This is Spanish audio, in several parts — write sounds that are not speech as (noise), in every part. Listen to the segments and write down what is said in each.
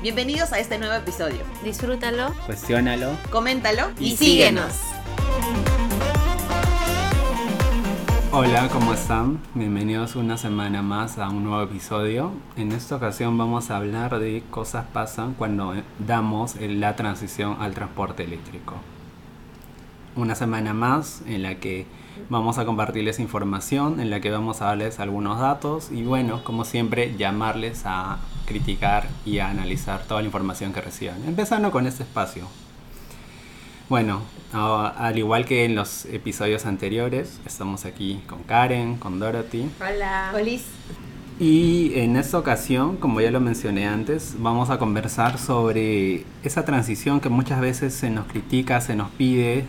Bienvenidos a este nuevo episodio. Disfrútalo, Cuestiónalo. Coméntalo y, y síguenos. Hola, ¿cómo están? Bienvenidos una semana más a un nuevo episodio. En esta ocasión vamos a hablar de cosas pasan cuando damos la transición al transporte eléctrico. Una semana más en la que vamos a compartirles información, en la que vamos a darles algunos datos y bueno, como siempre, llamarles a criticar y a analizar toda la información que reciban. Empezando con este espacio. Bueno, al igual que en los episodios anteriores, estamos aquí con Karen, con Dorothy. Hola. Olis. Y en esta ocasión, como ya lo mencioné antes, vamos a conversar sobre esa transición que muchas veces se nos critica, se nos pide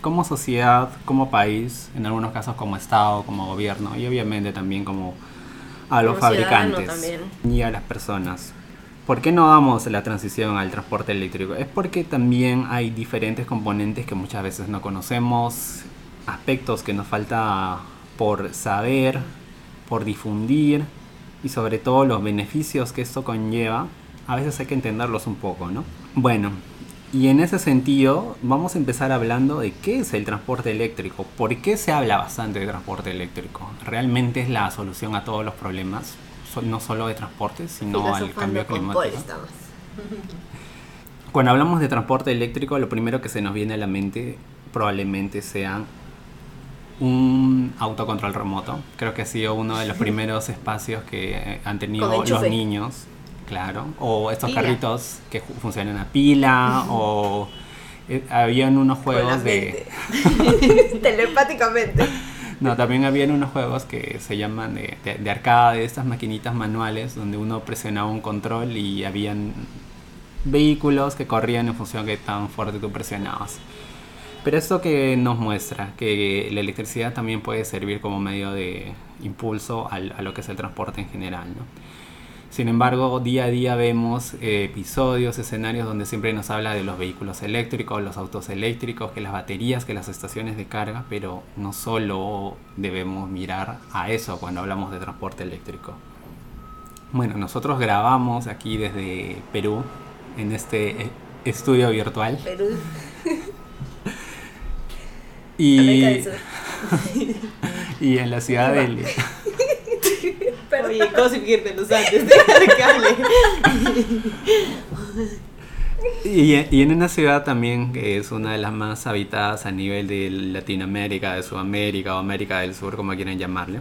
como sociedad, como país, en algunos casos como Estado, como gobierno y obviamente también como a los Como fabricantes y a las personas. ¿Por qué no damos la transición al transporte eléctrico? Es porque también hay diferentes componentes que muchas veces no conocemos, aspectos que nos falta por saber, por difundir y sobre todo los beneficios que esto conlleva. A veces hay que entenderlos un poco, ¿no? Bueno, y en ese sentido vamos a empezar hablando de qué es el transporte eléctrico. ¿Por qué se habla bastante de transporte eléctrico? ¿Realmente es la solución a todos los problemas? No solo de transporte, sino al cambio climático. (laughs) Cuando hablamos de transporte eléctrico, lo primero que se nos viene a la mente probablemente sea un autocontrol remoto. Creo que ha sido uno de los (laughs) primeros espacios que han tenido los niños. Claro. O estos Pila. carritos que funcionan a pila. o eh, habían unos juegos de... mente. (laughs) Telepáticamente. No, también habían unos juegos que se llaman de, de, de arcade, estas maquinitas manuales donde uno presionaba un control y habían vehículos que corrían en función de qué tan fuerte tú presionabas. Pero esto que nos muestra que la electricidad también puede servir como medio de impulso al- a lo que es el transporte en general. ¿no? Sin embargo, día a día vemos eh, episodios, escenarios donde siempre nos habla de los vehículos eléctricos, los autos eléctricos, que las baterías, que las estaciones de carga, pero no solo debemos mirar a eso cuando hablamos de transporte eléctrico. Bueno, nosotros grabamos aquí desde Perú, en este eh, estudio virtual. Perú. (laughs) Y, (laughs) y en la ciudad del... Oye, ¿cómo seguirte los antes? Déjale que hable. Y, y en una ciudad también que es una de las más habitadas a nivel de Latinoamérica, de Sudamérica o América del Sur, como quieran llamarle.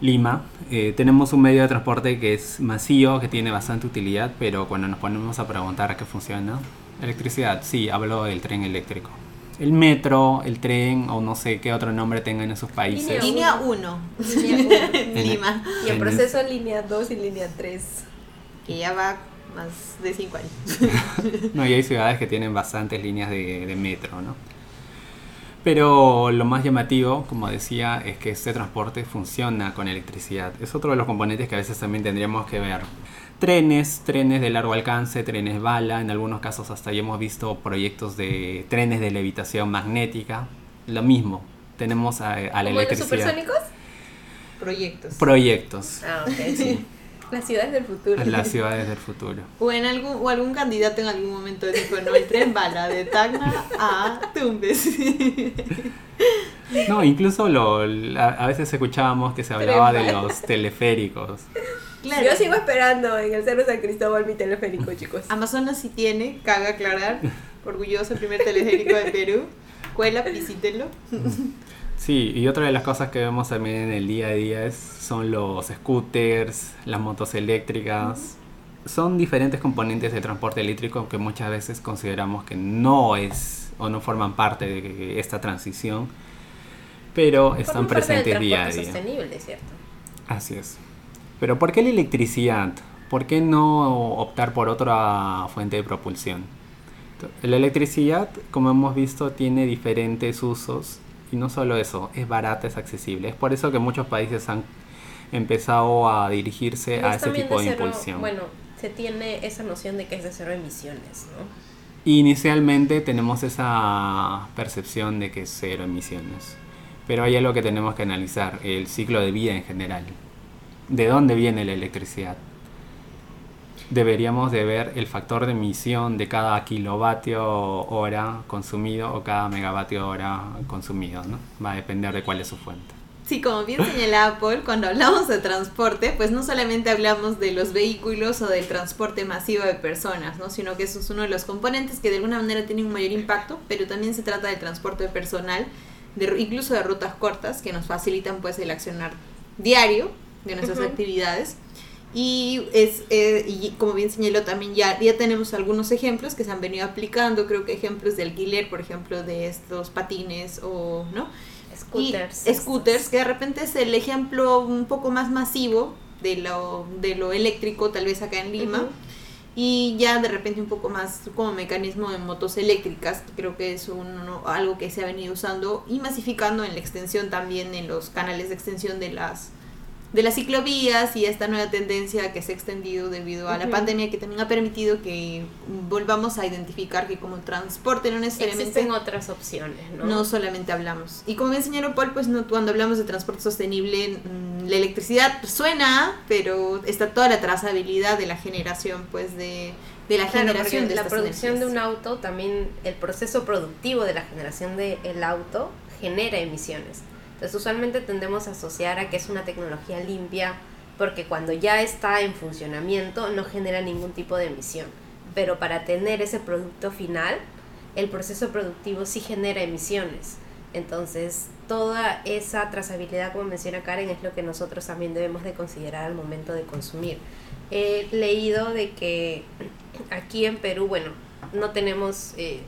Lima, eh, tenemos un medio de transporte que es masivo, que tiene bastante utilidad, pero cuando nos ponemos a preguntar a qué funciona, electricidad, sí, hablo del tren eléctrico. El metro, el tren o no sé qué otro nombre tengan en sus países. Línea 1. Línea (laughs) En Lima. Y en En proceso línea 2 y línea 3. Que ya va más de 5 años. (laughs) No, y hay ciudades que tienen bastantes líneas de, de metro, ¿no? Pero lo más llamativo, como decía, es que este transporte funciona con electricidad. Es otro de los componentes que a veces también tendríamos que ver. Trenes, trenes de largo alcance, trenes bala, en algunos casos hasta ya hemos visto proyectos de trenes de levitación magnética. Lo mismo, tenemos a, a la ¿Como los electricidad. supersónicos? Proyectos. Proyectos Ah, ok, sí. Las ciudades del futuro. las ciudades del futuro. O, en algún, o algún candidato en algún momento dijo, no, el tren bala de Tacna a Tumbes. No, incluso lo, a, a veces escuchábamos que se hablaba de los teleféricos. Claro. Yo sigo esperando en el Cerro San Cristóbal mi teleférico, chicos. Amazonas sí tiene, cabe aclarar, orgulloso el primer teleférico de Perú. Cuela, visítelo. Sí, y otra de las cosas que vemos también en el día a día es, son los scooters, las motos eléctricas. Son diferentes componentes del transporte eléctrico que muchas veces consideramos que no es o no forman parte de esta transición, pero están Forman presentes día a día. sostenible, ¿cierto? Así es. Pero ¿por qué la electricidad? ¿Por qué no optar por otra fuente de propulsión? La electricidad, como hemos visto, tiene diferentes usos y no solo eso, es barata, es accesible. Es por eso que muchos países han empezado a dirigirse a es ese tipo de, cero- impulsión. Bueno, se tiene esa noción de que es de cero emisiones, ¿no? Inicialmente tenemos esa percepción de que es cero emisiones, pero hay algo que tenemos que analizar, el ciclo de vida en general. ¿De dónde viene la electricidad? deberíamos de ver el factor de emisión de cada kilovatio hora consumido o cada megavatio hora consumido, ¿no? Va a depender de cuál es su fuente. Sí, como bien señala Paul, cuando hablamos de transporte, pues no solamente hablamos de los vehículos o del transporte masivo de personas, ¿no? sino que eso es uno de los componentes que de alguna manera tienen un mayor impacto, pero también se trata del transporte personal, de, incluso de rutas cortas, que nos facilitan pues el accionar diario de nuestras actividades. Y, es, eh, y como bien señaló también, ya, ya tenemos algunos ejemplos que se han venido aplicando, creo que ejemplos de alquiler, por ejemplo, de estos patines o, ¿no? Scooters. Y scooters, que de repente es el ejemplo un poco más masivo de lo, de lo eléctrico, tal vez acá en Lima. Y ya de repente un poco más como mecanismo de motos eléctricas, creo que es algo que se ha venido usando y masificando en la extensión también en los canales de extensión de las de las ciclovías y esta nueva tendencia que se ha extendido debido a la pandemia que también ha permitido que volvamos a identificar que como transporte no necesariamente existen otras opciones, ¿no? No solamente hablamos. Y como señaló Paul, pues no, cuando hablamos de transporte sostenible, mm, la electricidad suena, pero está toda la trazabilidad de la generación, pues de, de la generación de la producción de un auto, también el proceso productivo de la generación del auto genera emisiones. Entonces usualmente tendemos a asociar a que es una tecnología limpia porque cuando ya está en funcionamiento no genera ningún tipo de emisión. Pero para tener ese producto final, el proceso productivo sí genera emisiones. Entonces, toda esa trazabilidad, como menciona Karen, es lo que nosotros también debemos de considerar al momento de consumir. He leído de que aquí en Perú, bueno, no tenemos eh,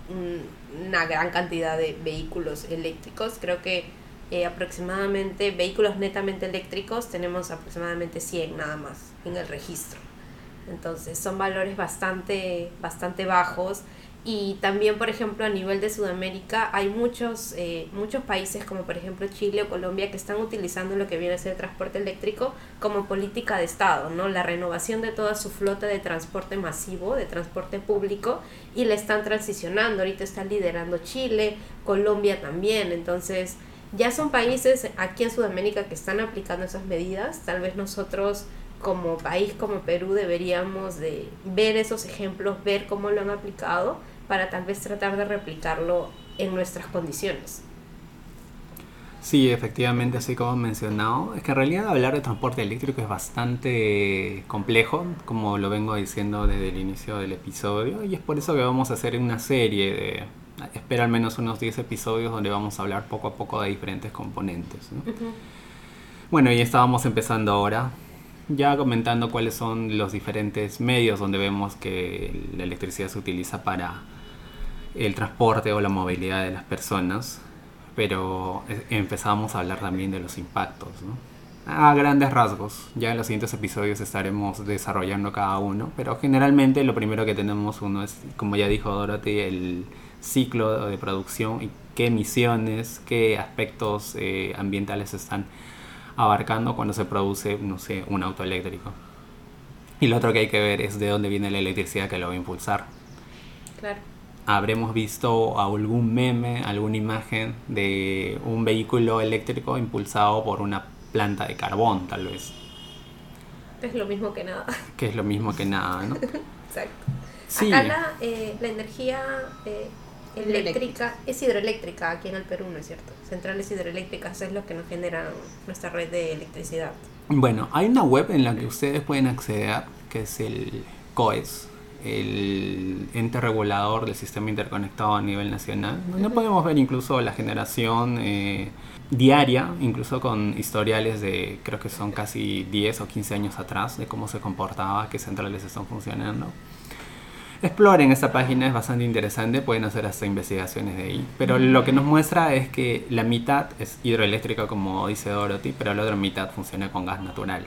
una gran cantidad de vehículos eléctricos. Creo que eh, aproximadamente vehículos netamente eléctricos tenemos aproximadamente 100 nada más en el registro. Entonces son valores bastante, bastante bajos y también, por ejemplo, a nivel de Sudamérica hay muchos, eh, muchos países como por ejemplo Chile o Colombia que están utilizando lo que viene a ser transporte eléctrico como política de Estado, ¿no? La renovación de toda su flota de transporte masivo, de transporte público y la están transicionando. Ahorita está liderando Chile, Colombia también. Entonces, ya son países aquí en Sudamérica que están aplicando esas medidas. Tal vez nosotros como país, como Perú, deberíamos de ver esos ejemplos, ver cómo lo han aplicado para tal vez tratar de replicarlo en nuestras condiciones. Sí, efectivamente, así como mencionado, es que en realidad hablar de transporte eléctrico es bastante complejo, como lo vengo diciendo desde el inicio del episodio, y es por eso que vamos a hacer una serie de espero al menos unos 10 episodios donde vamos a hablar poco a poco de diferentes componentes. Bueno, y estábamos empezando ahora, ya comentando cuáles son los diferentes medios donde vemos que la electricidad se utiliza para el transporte o la movilidad de las personas, pero e, empezamos a hablar también de los impactos. A grandes rasgos, ya en los siguientes episodios estaremos desarrollando cada uno, pero generalmente lo primero que tenemos uno es, como ya dijo Dorothy, el ciclo de producción y qué emisiones, qué aspectos eh, ambientales están abarcando cuando se produce, no sé, un auto eléctrico. Y lo otro que hay que ver es de dónde viene la electricidad que lo va a impulsar. Claro. Habremos visto algún meme, alguna imagen de un vehículo eléctrico impulsado por una planta de carbón, tal vez. Es lo mismo que nada. Que es lo mismo que nada, ¿no? (laughs) Exacto. Sí. Acá la, eh, la energía eh, eléctrica es hidroeléctrica aquí en el Perú, ¿no es cierto? Centrales hidroeléctricas es lo que nos genera nuestra red de electricidad. Bueno, hay una web en la que ustedes pueden acceder, que es el COES, el ente regulador del sistema interconectado a nivel nacional. No podemos ver incluso la generación eh, diaria, incluso con historiales de creo que son casi 10 o 15 años atrás, de cómo se comportaba, qué centrales están funcionando. Exploren esta página, es bastante interesante, pueden hacer hasta investigaciones de ahí. Pero lo que nos muestra es que la mitad es hidroeléctrica, como dice Dorothy, pero la otra mitad funciona con gas natural.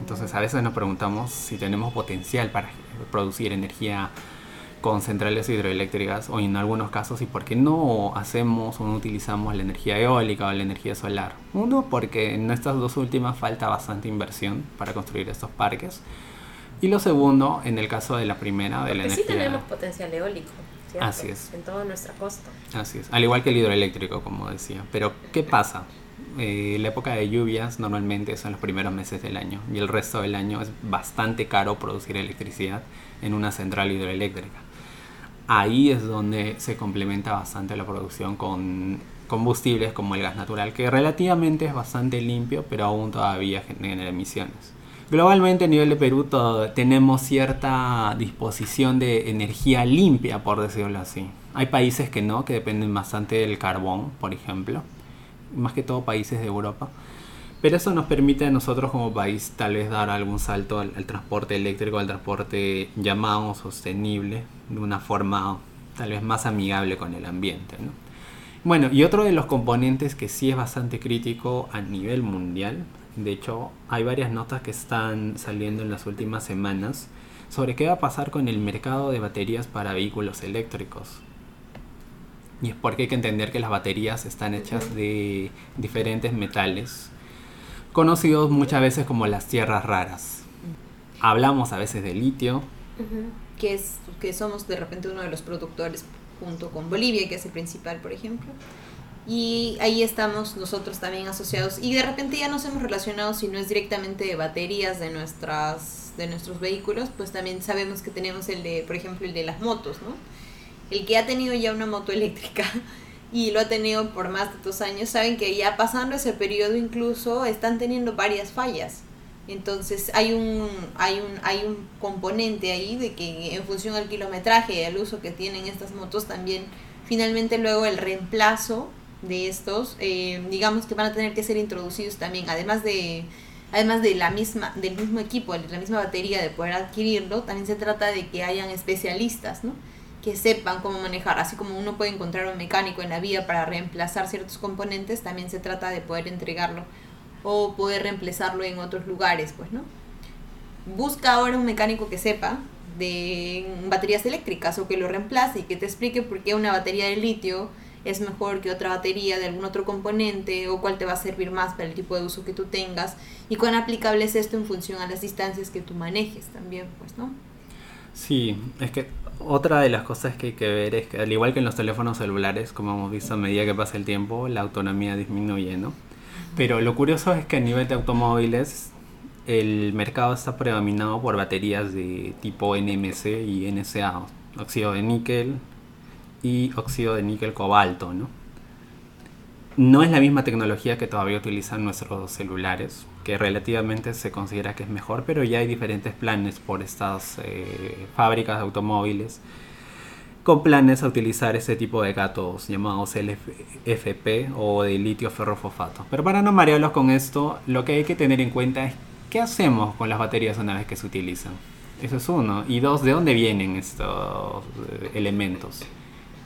Entonces a veces nos preguntamos si tenemos potencial para producir energía con centrales hidroeléctricas o en algunos casos y por qué no hacemos o no utilizamos la energía eólica o la energía solar. Uno, porque en estas dos últimas falta bastante inversión para construir estos parques. Y lo segundo, en el caso de la primera, de la energía. Sí tenemos potencial eólico. ¿cierto? Así es. En toda nuestra costa. Así es. Al igual que el hidroeléctrico, como decía. Pero, ¿qué pasa? eh, la época de lluvias normalmente son los primeros meses del año y el resto del año es bastante caro producir electricidad en una central hidroeléctrica. Ahí es donde se complementa bastante la producción con combustibles como el gas natural, que relativamente es bastante limpio, pero aún todavía genera emisiones. Globalmente a nivel de Perú tenemos cierta disposición de energía limpia, por decirlo así. Hay países que no, que dependen bastante del carbón, por ejemplo, más que todo países de Europa. Pero eso nos permite a nosotros como país tal vez dar algún salto al, transporte eléctrico, al transporte llamado sostenible, de una forma tal vez más amigable con el ambiente. Bueno, y otro de los componentes que sí es bastante crítico a nivel mundial, de hecho hay varias notas que están saliendo en las últimas semanas sobre qué va a pasar con el mercado de baterías para vehículos eléctricos. Y es porque hay que entender que las baterías están hechas de diferentes metales, conocidos muchas veces como las tierras raras. Hablamos a veces de litio. Que, es, que somos de repente uno de los productores junto con Bolivia, que es el principal, por ejemplo. Y ahí estamos nosotros también asociados. Y de repente ya nos hemos relacionado, si no es directamente de baterías de, nuestras, de nuestros vehículos, pues también sabemos que tenemos el de, por ejemplo, el de las motos, ¿no? el que ha tenido ya una moto eléctrica (laughs) y lo ha tenido por más de dos años, saben que ya pasando ese periodo incluso están teniendo varias fallas. Entonces hay un, hay un, hay un componente ahí de que en función al kilometraje y al uso que tienen estas motos también finalmente luego el reemplazo de estos eh, digamos que van a tener que ser introducidos también además de además de la misma del mismo equipo de la misma batería de poder adquirirlo también se trata de que hayan especialistas no que sepan cómo manejar, así como uno puede encontrar un mecánico en la vía para reemplazar ciertos componentes, también se trata de poder entregarlo o poder reemplazarlo en otros lugares, pues, ¿no? Busca ahora un mecánico que sepa de baterías eléctricas o que lo reemplace y que te explique por qué una batería de litio es mejor que otra batería de algún otro componente o cuál te va a servir más para el tipo de uso que tú tengas y cuán aplicable es esto en función a las distancias que tú manejes también, pues, ¿no? Sí, es que otra de las cosas que hay que ver es que al igual que en los teléfonos celulares, como hemos visto a medida que pasa el tiempo, la autonomía disminuye, ¿no? Pero lo curioso es que a nivel de automóviles el mercado está predominado por baterías de tipo NMC y NSA, óxido de níquel y óxido de níquel cobalto, ¿no? No es la misma tecnología que todavía utilizan nuestros celulares, que relativamente se considera que es mejor, pero ya hay diferentes planes por estas eh, fábricas de automóviles con planes a utilizar ese tipo de gatos llamados LFP o de litio ferrofosfato. Pero para no marearlos con esto, lo que hay que tener en cuenta es qué hacemos con las baterías una vez que se utilizan. Eso es uno. Y dos, ¿de dónde vienen estos eh, elementos?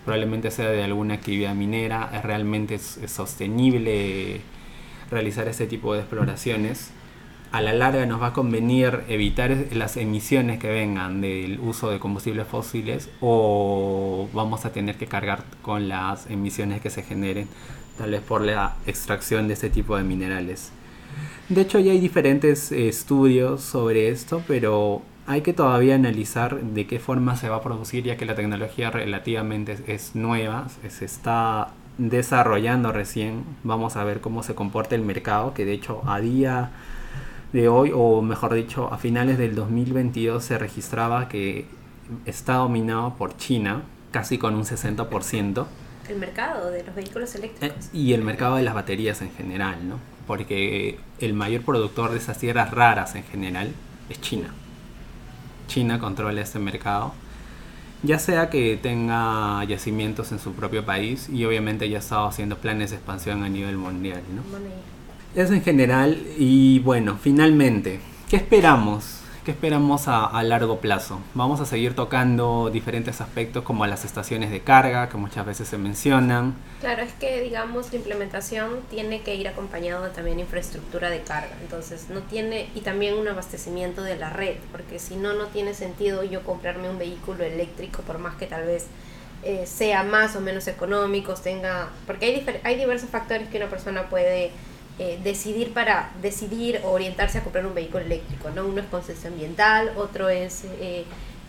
Probablemente sea de alguna actividad minera, es realmente sostenible realizar este tipo de exploraciones, a la larga nos va a convenir evitar las emisiones que vengan del uso de combustibles fósiles o vamos a tener que cargar con las emisiones que se generen tal vez por la extracción de este tipo de minerales. De hecho ya hay diferentes estudios sobre esto, pero hay que todavía analizar de qué forma se va a producir ya que la tecnología relativamente es nueva, se está desarrollando recién. Vamos a ver cómo se comporta el mercado, que de hecho a día de hoy, o mejor dicho, a finales del 2022 se registraba que está dominado por China, casi con un 60%. El mercado de los vehículos eléctricos. Eh, y el mercado de las baterías en general, ¿no? Porque el mayor productor de esas tierras raras en general es China. China controla ese mercado ya sea que tenga yacimientos en su propio país y obviamente ya estado haciendo planes de expansión a nivel mundial. ¿no? Eso en general y bueno, finalmente, ¿qué esperamos? ¿Qué esperamos a, largo plazo? Vamos a seguir tocando diferentes aspectos como las estaciones de carga, que muchas veces se mencionan. Claro, es que digamos la implementación tiene que ir acompañado de también infraestructura de carga, entonces no tiene, y también un abastecimiento de la red, porque si no, no tiene sentido yo comprarme un vehículo eléctrico, por más que tal vez eh, sea más o menos económico, tenga, porque hay, hay diversos factores que una persona puede eh, decidir para decidir o orientarse a comprar un vehículo eléctrico, ¿no? Uno es conciencia ambiental, otro es eh,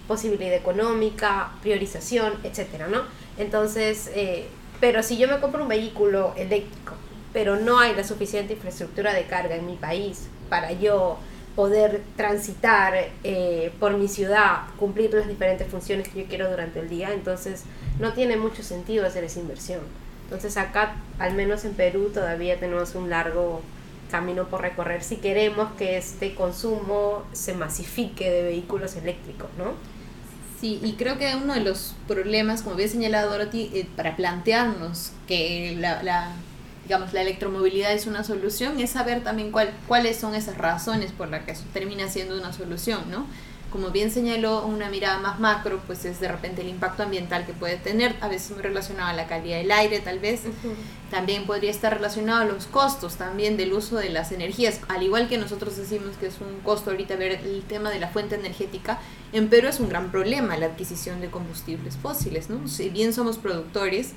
posibilidad económica, priorización, etcétera, ¿no? Entonces, eh, pero si yo me compro un vehículo eléctrico pero no hay la suficiente infraestructura de carga en mi país para yo poder transitar eh, por mi ciudad, cumplir las diferentes funciones que yo quiero durante el día, entonces no tiene mucho sentido hacer esa inversión. Entonces acá, al menos en Perú, todavía tenemos un largo camino por recorrer si queremos que este consumo se masifique de vehículos eléctricos, ¿no? Sí, y creo que uno de los problemas, como bien señalado Dorothy, eh, para plantearnos que la, la, digamos, la electromovilidad es una solución, es saber también cuál, cuáles son esas razones por las que termina siendo una solución, ¿no? Como bien señaló, una mirada más macro, pues es de repente el impacto ambiental que puede tener, a veces muy relacionado a la calidad del aire, tal vez. También podría estar relacionado a los costos también del uso de las energías, al igual que nosotros decimos que es un costo ahorita ver el tema de la fuente energética, en Perú es un gran problema la adquisición de combustibles fósiles, ¿no? Si bien somos productores,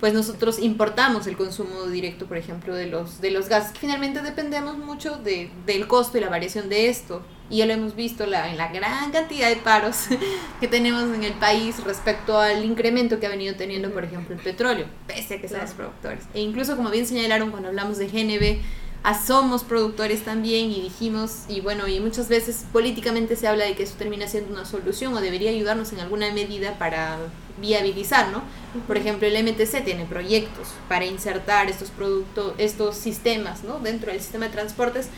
pues nosotros importamos el consumo directo, por ejemplo, de los, de los gases, que finalmente dependemos mucho de, del costo y la variación de esto. Y ya lo hemos visto la, en la gran cantidad de paros (laughs) que tenemos en el país respecto al incremento que ha venido teniendo, por ejemplo, el petróleo, pese a que somos productores. E incluso, como bien señalaron cuando hablamos de GNB, somos productores también y dijimos, y bueno, y muchas veces políticamente se habla de que eso termina siendo una solución o debería ayudarnos en alguna medida para viabilizar, ¿no? Por ejemplo, el MTC tiene proyectos para insertar estos productos, estos sistemas, ¿no? Dentro del sistema de transportes,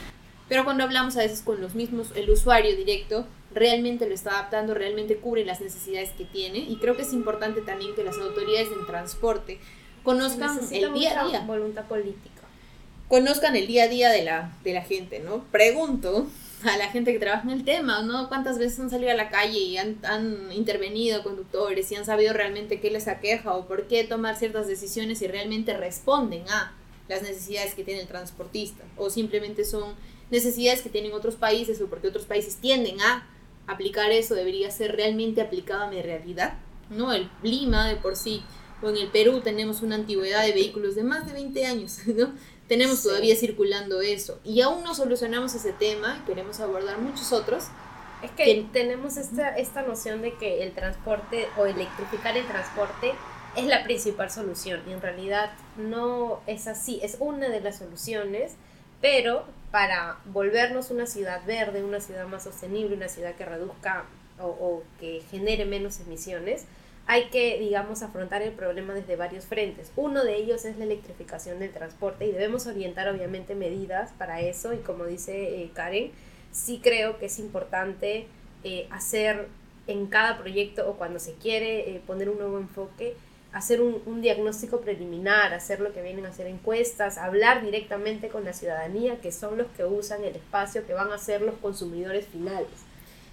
pero cuando hablamos a veces con los mismos, el usuario directo realmente lo está adaptando, realmente cubre las necesidades que tiene y creo que es importante también que las autoridades en transporte conozcan el día a día. Voluntad política conozcan el día a día de la, de la gente, ¿no? Pregunto a la gente que trabaja en el tema, ¿no? ¿Cuántas veces han salido a la calle y han, intervenido conductores y han sabido realmente qué les aqueja o por qué tomar ciertas decisiones y realmente responden a las necesidades que tiene el transportista? O simplemente son necesidades que tienen otros países o porque otros países tienden a aplicar eso, debería ser realmente aplicado a mi realidad, ¿no? El Lima de por sí, o en el Perú tenemos una antigüedad de vehículos de más de 20 años, (laughs) ¿no? Tenemos todavía circulando eso. Y aún no solucionamos ese tema, queremos abordar muchos otros. Es que, tenemos esta, esta noción de que el transporte o electrificar el transporte es la principal solución. Y en realidad no es así, es una de las soluciones, pero para volvernos una ciudad verde, una ciudad más sostenible, una ciudad que reduzca o, o que genere menos emisiones, hay que, digamos, afrontar el problema desde varios frentes. Uno de ellos es la electrificación del transporte y debemos orientar obviamente medidas para eso y como dice eh, Karen, sí creo que es importante eh, hacer en cada proyecto o cuando se quiere eh, poner un nuevo enfoque, hacer un, un, diagnóstico preliminar, hacer lo que vienen a hacer encuestas, hablar directamente con la ciudadanía, que son los que usan el espacio, que van a ser los consumidores finales.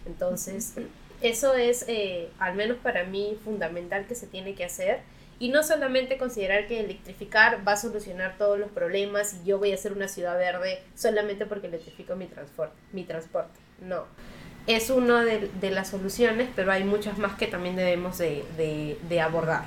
Entonces, eso es, eh, al menos para mí, fundamental que se tiene que hacer. Y no solamente considerar que electrificar va a solucionar todos los problemas y yo voy a hacer una ciudad verde solamente porque electrifico mi transporte. Mi transporte. No. Es una de, las soluciones, pero hay muchas más que también debemos de, de, abordar.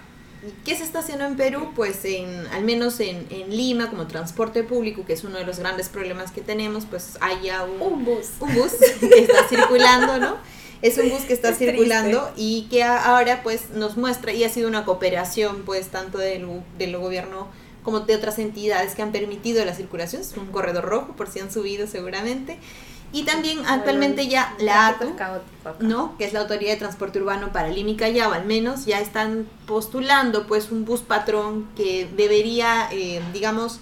¿Qué se está haciendo en Perú? Pues en, al menos en, en, Lima, como transporte público, que es uno de los grandes problemas que tenemos, pues hay ya un, un bus. Un bus que está circulando, ¿no? (laughs) es un bus que está (laughs) circulando y que ahora pues nos muestra y ha sido una cooperación pues tanto del, del gobierno como de otras entidades que han permitido la circulación, es un corredor rojo por si han subido seguramente. Y también actualmente ya la ATU, ¿no? que es la Autoridad de Transporte Urbano para Lima y Callao, al menos ya están postulando pues un bus patrón que debería, eh, digamos,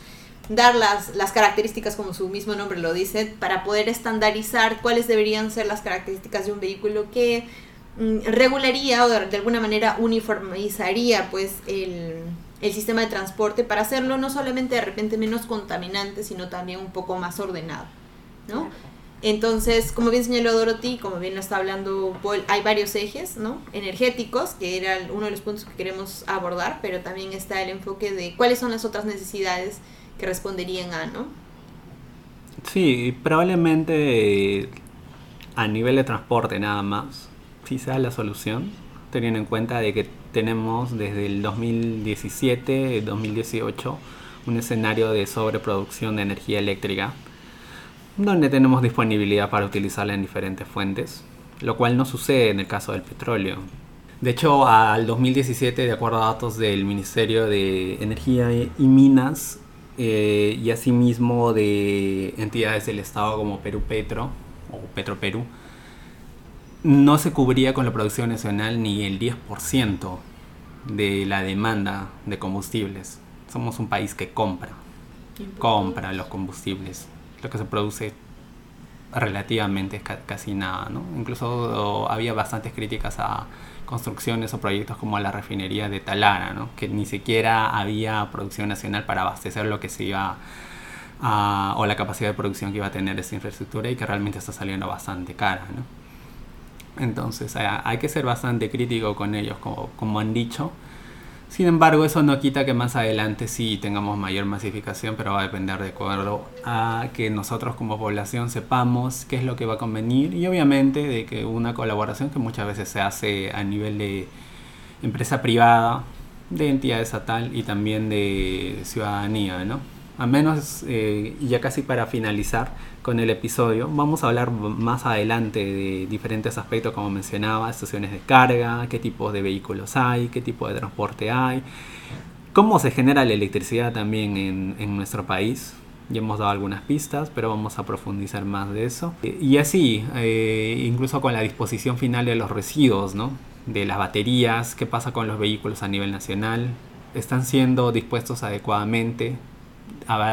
dar las, las características, como su mismo nombre lo dice, para poder estandarizar cuáles deberían ser las características de un vehículo que mm, regularía o de, alguna manera uniformizaría pues el, el, sistema de transporte para hacerlo no solamente de repente menos contaminante, sino también un poco más ordenado, ¿no? Entonces, como bien señaló Dorothy, como bien lo está hablando Paul, hay varios ejes, ¿no? Energéticos, que era uno de los puntos que queremos abordar, pero también está el enfoque de cuáles son las otras necesidades que responderían a, ¿no? Sí, probablemente a nivel de transporte nada más, sea la solución, teniendo en cuenta de que tenemos desde el 2017, 2018, un escenario de sobreproducción de energía eléctrica, donde tenemos disponibilidad para utilizarla en diferentes fuentes, lo cual no sucede en el caso del petróleo. De hecho, al 2017, de acuerdo a datos del Ministerio de Energía y Minas, eh, y asimismo de entidades del Estado como Perú Petro o Petro Perú, no se cubría con la producción nacional ni el 10% de la demanda de combustibles. Somos un país que compra, compra los combustibles. Lo que se produce relativamente es casi nada, ¿no? Incluso había bastantes críticas a construcciones o proyectos como la refinería de Talara, ¿no? Que ni siquiera había producción nacional para abastecer lo que se iba a, o la capacidad de producción que iba a tener esa infraestructura y que realmente está saliendo bastante cara, ¿no? Entonces hay que ser bastante crítico con ellos, como, como han dicho. Sin embargo, eso no quita que más adelante sí tengamos mayor masificación, pero va a depender de acuerdo a que nosotros como población sepamos qué es lo que va a convenir y obviamente de que una colaboración que muchas veces se hace a nivel de empresa privada, de entidad estatal y también de ciudadanía, ¿no? A menos, eh, ya casi para finalizar con el episodio, vamos a hablar más adelante de diferentes aspectos, como mencionaba, estaciones de carga, qué tipos de vehículos hay, qué tipo de transporte hay, cómo se genera la electricidad también en, nuestro país. Ya hemos dado algunas pistas, pero vamos a profundizar más de eso. Y así, eh, incluso con la disposición final de los residuos, ¿no? De las baterías, qué pasa con los vehículos a nivel nacional, están siendo dispuestos adecuadamente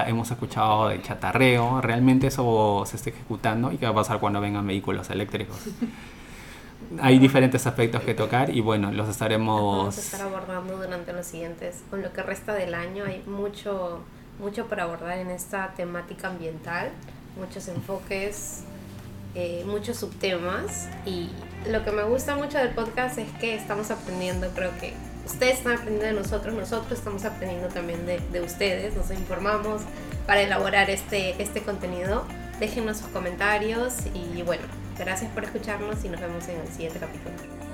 hemos escuchado de chatarreo, realmente eso se está ejecutando y qué va a pasar cuando vengan vehículos eléctricos. (laughs) Hay diferentes aspectos que tocar y bueno, los estaremos... Vamos a estar abordando durante los siguientes, con lo que resta del año hay mucho, mucho para abordar en esta temática ambiental, muchos enfoques, eh, muchos subtemas y lo que me gusta mucho del podcast es que estamos aprendiendo, creo que ustedes están aprendiendo de nosotros, nosotros estamos aprendiendo también de, de ustedes, nos informamos para elaborar este, este contenido. Déjenos sus comentarios y bueno, gracias por escucharnos y nos vemos en el siguiente capítulo.